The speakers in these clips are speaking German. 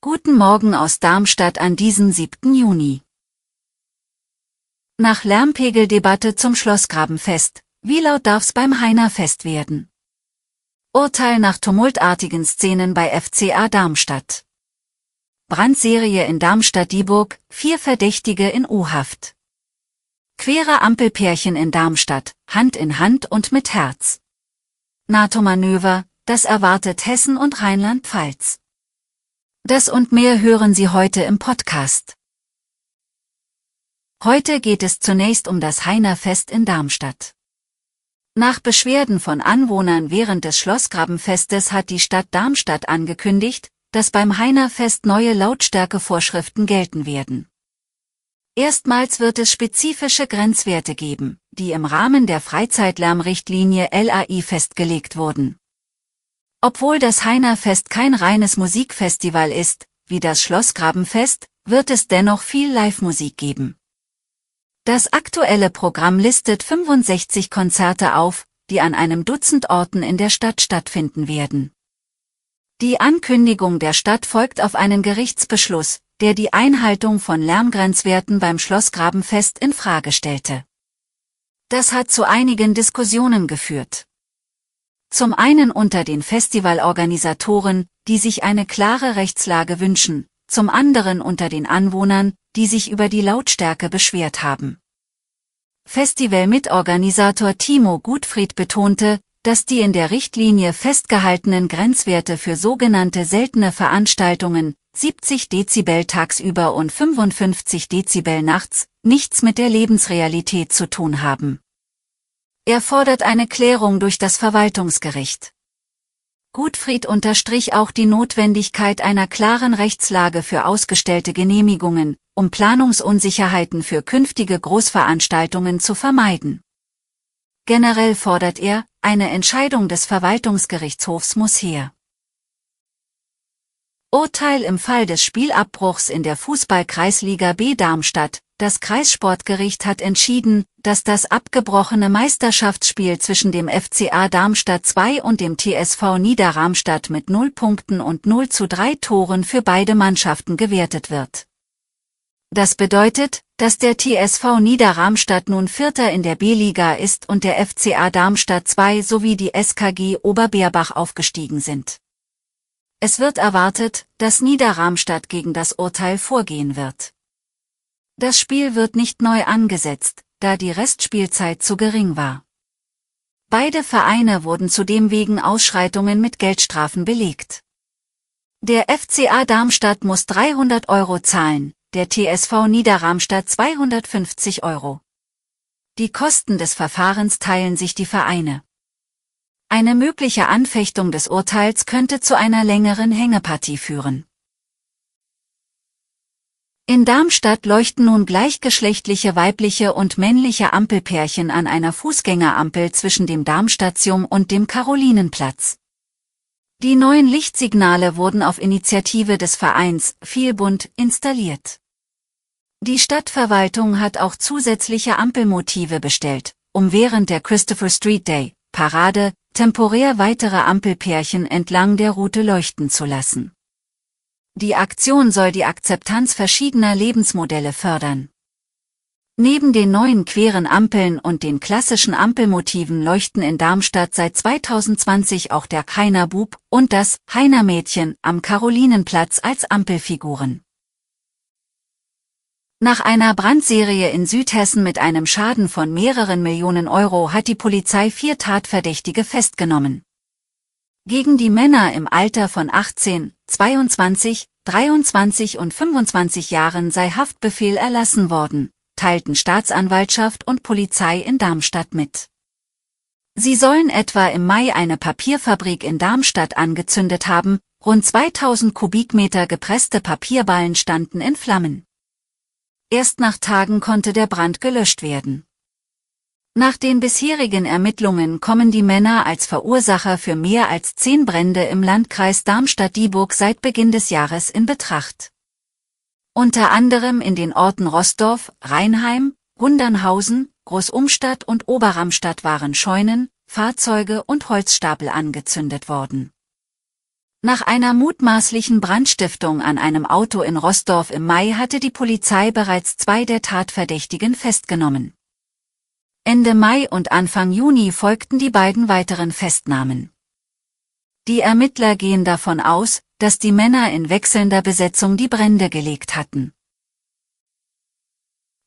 Guten Morgen aus Darmstadt an diesem 7. Juni. Nach Lärmpegeldebatte zum Schlossgrabenfest. Wie laut darf's beim Heinerfest werden? Urteil nach tumultartigen Szenen bei FCA Darmstadt. Brandserie in Darmstadt-Dieburg, vier Verdächtige in U-Haft. Quere Ampelpärchen in Darmstadt, Hand in Hand und mit Herz. NATO-Manöver, das erwartet Hessen und Rheinland-Pfalz. Das und mehr hören Sie heute im Podcast. Heute geht es zunächst um das Heinerfest in Darmstadt. Nach Beschwerden von Anwohnern während des Schlossgrabenfestes hat die Stadt Darmstadt angekündigt, dass beim Heinerfest neue Lautstärkevorschriften gelten werden. Erstmals wird es spezifische Grenzwerte geben, die im Rahmen der Freizeitlärmrichtlinie LAI festgelegt wurden. Obwohl das Heinerfest kein reines Musikfestival ist, wie das Schlossgrabenfest, wird es dennoch viel Live-Musik geben. Das aktuelle Programm listet 65 Konzerte auf, die an einem Dutzend Orten in der Stadt stattfinden werden. Die Ankündigung der Stadt folgt auf einen Gerichtsbeschluss, der die Einhaltung von Lärmgrenzwerten beim Schlossgrabenfest in Frage stellte. Das hat zu einigen Diskussionen geführt. Zum einen unter den Festivalorganisatoren, die sich eine klare Rechtslage wünschen, zum anderen unter den Anwohnern, die sich über die Lautstärke beschwert haben. Festivalmitorganisator Timo Gutfried betonte, dass die in der Richtlinie festgehaltenen Grenzwerte für sogenannte seltene Veranstaltungen, 70 Dezibel tagsüber und 55 Dezibel nachts, nichts mit der Lebensrealität zu tun haben. Er fordert eine Klärung durch das Verwaltungsgericht. Gutfried unterstrich auch die Notwendigkeit einer klaren Rechtslage für ausgestellte Genehmigungen, um Planungsunsicherheiten für künftige Großveranstaltungen zu vermeiden. Generell fordert er, eine Entscheidung des Verwaltungsgerichtshofs muss her. Urteil im Fall des Spielabbruchs in der Fußball-Kreisliga B Darmstadt. Das Kreissportgericht hat entschieden, dass das abgebrochene Meisterschaftsspiel zwischen dem FCA Darmstadt 2 und dem TSV Niederramstadt mit 0 Punkten und 0 zu 3 Toren für beide Mannschaften gewertet wird. Das bedeutet, dass der TSV Niederramstadt nun Vierter in der B-Liga ist und der FCA Darmstadt 2 sowie die SKG Oberbeerbach aufgestiegen sind. Es wird erwartet, dass Niederramstadt gegen das Urteil vorgehen wird. Das Spiel wird nicht neu angesetzt, da die Restspielzeit zu gering war. Beide Vereine wurden zudem wegen Ausschreitungen mit Geldstrafen belegt. Der FCA Darmstadt muss 300 Euro zahlen, der TSV Niederramstadt 250 Euro. Die Kosten des Verfahrens teilen sich die Vereine. Eine mögliche Anfechtung des Urteils könnte zu einer längeren Hängepartie führen. In Darmstadt leuchten nun gleichgeschlechtliche weibliche und männliche Ampelpärchen an einer Fußgängerampel zwischen dem Darmstadium und dem Karolinenplatz. Die neuen Lichtsignale wurden auf Initiative des Vereins Vielbund installiert. Die Stadtverwaltung hat auch zusätzliche Ampelmotive bestellt, um während der Christopher Street Day Parade temporär weitere Ampelpärchen entlang der Route leuchten zu lassen. Die Aktion soll die Akzeptanz verschiedener Lebensmodelle fördern. Neben den neuen queren Ampeln und den klassischen Ampelmotiven leuchten in Darmstadt seit 2020 auch der Heiner Bub und das Heiner Mädchen am Karolinenplatz als Ampelfiguren. Nach einer Brandserie in Südhessen mit einem Schaden von mehreren Millionen Euro hat die Polizei vier Tatverdächtige festgenommen. Gegen die Männer im Alter von 18, 22, 23 und 25 Jahren sei Haftbefehl erlassen worden, teilten Staatsanwaltschaft und Polizei in Darmstadt mit. Sie sollen etwa im Mai eine Papierfabrik in Darmstadt angezündet haben, Rund 2000 Kubikmeter gepresste Papierballen standen in Flammen. Erst nach Tagen konnte der Brand gelöscht werden. Nach den bisherigen Ermittlungen kommen die Männer als Verursacher für mehr als zehn Brände im Landkreis Darmstadt-Dieburg seit Beginn des Jahres in Betracht. Unter anderem in den Orten Rossdorf, Rheinheim, Gundernhausen, Großumstadt und Oberramstadt waren Scheunen, Fahrzeuge und Holzstapel angezündet worden. Nach einer mutmaßlichen Brandstiftung an einem Auto in Rossdorf im Mai hatte die Polizei bereits zwei der Tatverdächtigen festgenommen. Ende Mai und Anfang Juni folgten die beiden weiteren Festnahmen. Die Ermittler gehen davon aus, dass die Männer in wechselnder Besetzung die Brände gelegt hatten.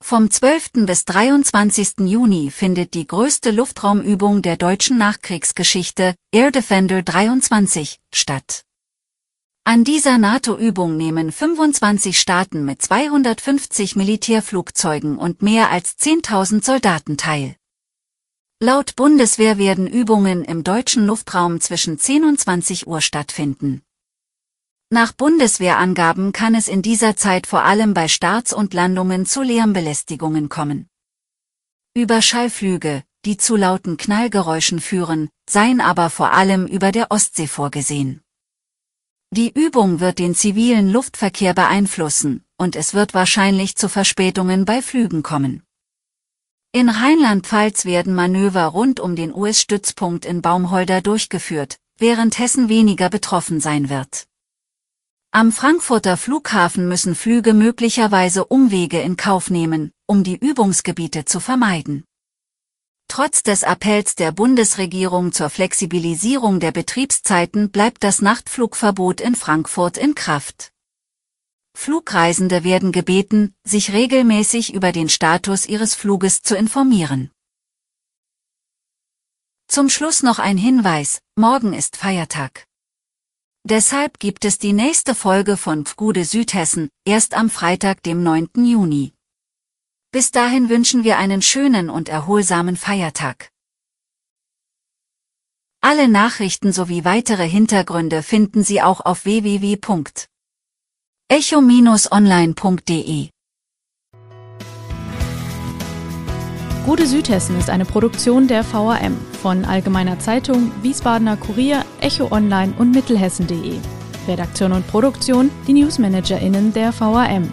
Vom 12. bis 23. Juni findet die größte Luftraumübung der deutschen Nachkriegsgeschichte, Air Defender 23, statt. An dieser NATO-Übung nehmen 25 Staaten mit 250 Militärflugzeugen und mehr als 10.000 Soldaten teil. Laut Bundeswehr werden Übungen im deutschen Luftraum zwischen 10 und 20 Uhr stattfinden. Nach Bundeswehrangaben kann es in dieser Zeit vor allem bei Starts und Landungen zu Lärmbelästigungen kommen. Überschallflüge, die zu lauten Knallgeräuschen führen, seien aber vor allem über der Ostsee vorgesehen. Die Übung wird den zivilen Luftverkehr beeinflussen, und es wird wahrscheinlich zu Verspätungen bei Flügen kommen. In Rheinland-Pfalz werden Manöver rund um den US-Stützpunkt in Baumholder durchgeführt, während Hessen weniger betroffen sein wird. Am Frankfurter Flughafen müssen Flüge möglicherweise Umwege in Kauf nehmen, um die Übungsgebiete zu vermeiden. Trotz des Appells der Bundesregierung zur Flexibilisierung der Betriebszeiten bleibt das Nachtflugverbot in Frankfurt in Kraft. Flugreisende werden gebeten, sich regelmäßig über den Status ihres Fluges zu informieren. Zum Schluss noch ein Hinweis, morgen ist Feiertag. Deshalb gibt es die nächste Folge von Pfgude Südhessen erst am Freitag, dem 9. Juni. Bis dahin wünschen wir einen schönen und erholsamen Feiertag. Alle Nachrichten sowie weitere Hintergründe finden Sie auch auf www.echo-online.de. Gute Südhessen ist eine Produktion der VRM von Allgemeiner Zeitung, Wiesbadener Kurier, Echo Online und Mittelhessen.de. Redaktion und Produktion die NewsmanagerInnen der VRM.